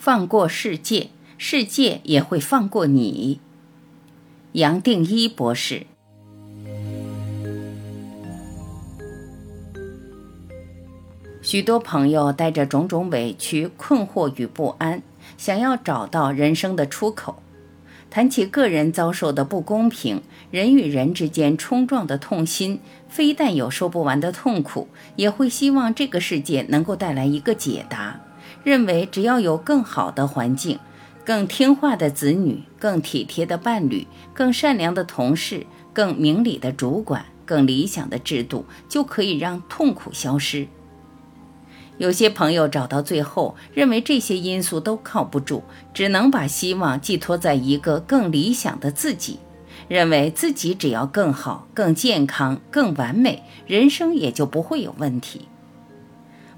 放过世界，世界也会放过你。杨定一博士。许多朋友带着种种委屈、困惑与不安，想要找到人生的出口。谈起个人遭受的不公平，人与人之间冲撞的痛心，非但有说不完的痛苦，也会希望这个世界能够带来一个解答。认为只要有更好的环境、更听话的子女、更体贴的伴侣、更善良的同事、更明理的主管、更理想的制度，就可以让痛苦消失。有些朋友找到最后，认为这些因素都靠不住，只能把希望寄托在一个更理想的自己，认为自己只要更好、更健康、更完美，人生也就不会有问题。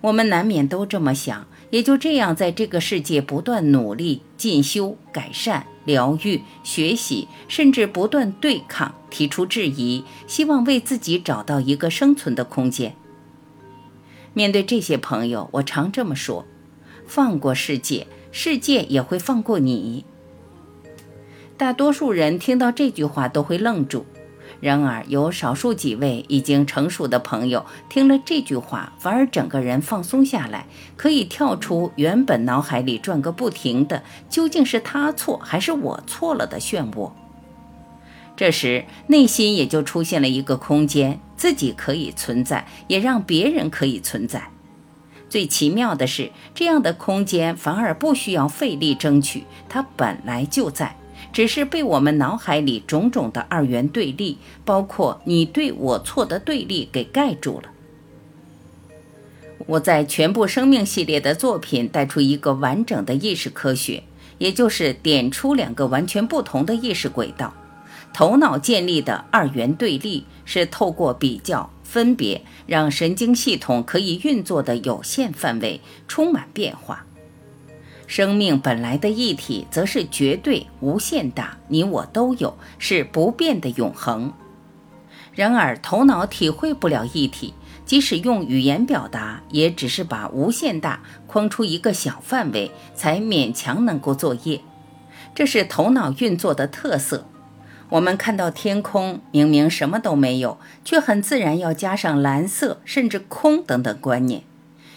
我们难免都这么想，也就这样在这个世界不断努力、进修、改善、疗愈、学习，甚至不断对抗、提出质疑，希望为自己找到一个生存的空间。面对这些朋友，我常这么说：放过世界，世界也会放过你。大多数人听到这句话都会愣住，然而有少数几位已经成熟的朋友听了这句话，反而整个人放松下来，可以跳出原本脑海里转个不停的“究竟是他错还是我错了”的漩涡。这时，内心也就出现了一个空间。自己可以存在，也让别人可以存在。最奇妙的是，这样的空间反而不需要费力争取，它本来就在，只是被我们脑海里种种的二元对立，包括你对我错的对立给盖住了。我在全部生命系列的作品带出一个完整的意识科学，也就是点出两个完全不同的意识轨道。头脑建立的二元对立是透过比较、分别，让神经系统可以运作的有限范围充满变化。生命本来的一体则是绝对无限大，你我都有，是不变的永恒。然而，头脑体会不了一体，即使用语言表达，也只是把无限大框出一个小范围，才勉强能够作业。这是头脑运作的特色。我们看到天空，明明什么都没有，却很自然要加上蓝色，甚至空等等观念，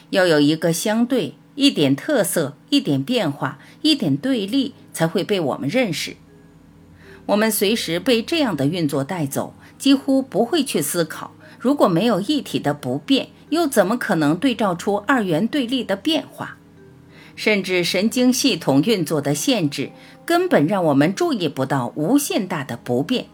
要有一个相对，一点特色，一点变化，一点对立，才会被我们认识。我们随时被这样的运作带走，几乎不会去思考，如果没有一体的不变，又怎么可能对照出二元对立的变化？甚至神经系统运作的限制，根本让我们注意不到无限大的不变，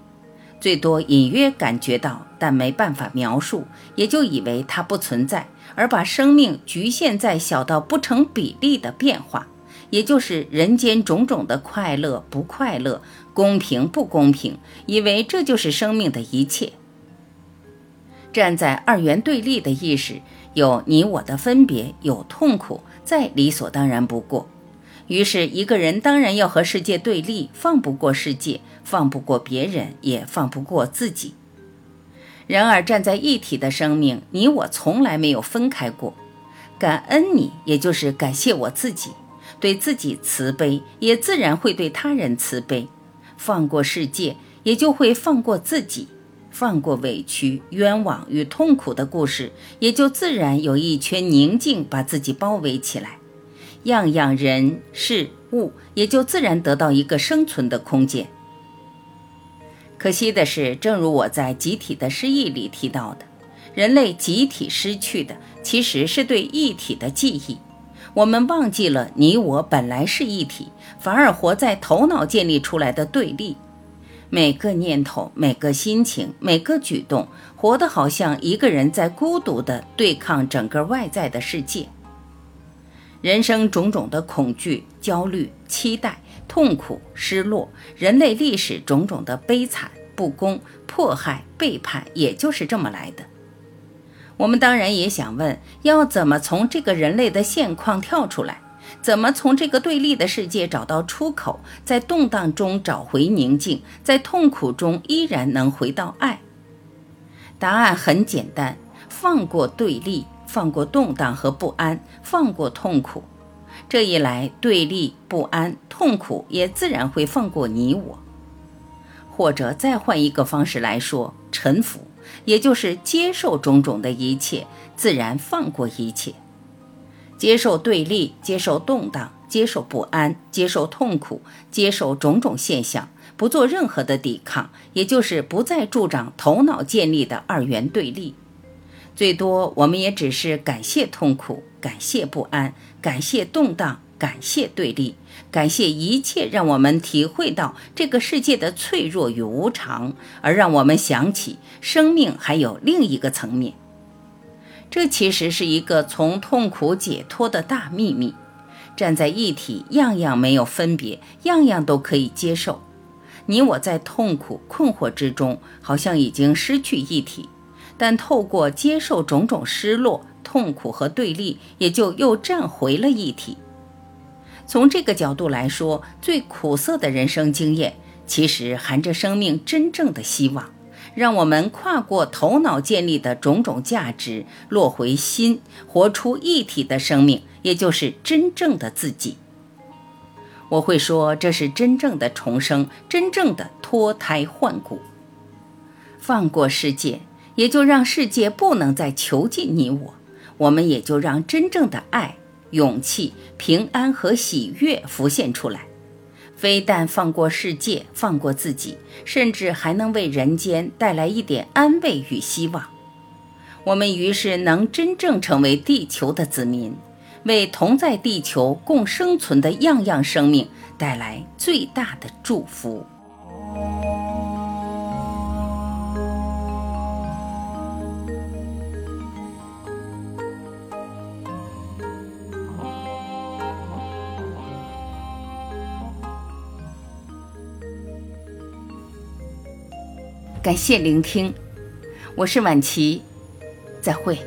最多隐约感觉到，但没办法描述，也就以为它不存在，而把生命局限在小到不成比例的变化，也就是人间种种的快乐不快乐、公平不公平，以为这就是生命的一切。站在二元对立的意识，有你我的分别，有痛苦。再理所当然不过，于是一个人当然要和世界对立，放不过世界，放不过别人，也放不过自己。然而站在一体的生命，你我从来没有分开过。感恩你，也就是感谢我自己，对自己慈悲，也自然会对他人慈悲。放过世界，也就会放过自己。放过委屈、冤枉与痛苦的故事，也就自然有一圈宁静把自己包围起来。样样人事物，也就自然得到一个生存的空间。可惜的是，正如我在集体的失忆里提到的，人类集体失去的其实是对一体的记忆。我们忘记了你我本来是一体，反而活在头脑建立出来的对立。每个念头、每个心情、每个举动，活得好像一个人在孤独地对抗整个外在的世界。人生种种的恐惧、焦虑、期待、痛苦、失落，人类历史种种的悲惨、不公、迫害、背叛，也就是这么来的。我们当然也想问：要怎么从这个人类的现况跳出来？怎么从这个对立的世界找到出口，在动荡中找回宁静，在痛苦中依然能回到爱？答案很简单：放过对立，放过动荡和不安，放过痛苦。这一来，对立、不安、痛苦也自然会放过你我。或者再换一个方式来说，臣服，也就是接受种种的一切，自然放过一切。接受对立，接受动荡，接受不安，接受痛苦，接受种种现象，不做任何的抵抗，也就是不再助长头脑建立的二元对立。最多，我们也只是感谢痛苦，感谢不安，感谢动荡，感谢对立，感谢一切让我们体会到这个世界的脆弱与无常，而让我们想起生命还有另一个层面。这其实是一个从痛苦解脱的大秘密。站在一体，样样没有分别，样样都可以接受。你我在痛苦困惑之中，好像已经失去一体，但透过接受种种失落、痛苦和对立，也就又站回了一体。从这个角度来说，最苦涩的人生经验，其实含着生命真正的希望。让我们跨过头脑建立的种种价值，落回心，活出一体的生命，也就是真正的自己。我会说，这是真正的重生，真正的脱胎换骨。放过世界，也就让世界不能再囚禁你我，我们也就让真正的爱、勇气、平安和喜悦浮现出来。非但放过世界，放过自己，甚至还能为人间带来一点安慰与希望。我们于是能真正成为地球的子民，为同在地球共生存的样样生命带来最大的祝福。感谢聆听，我是晚琪，再会。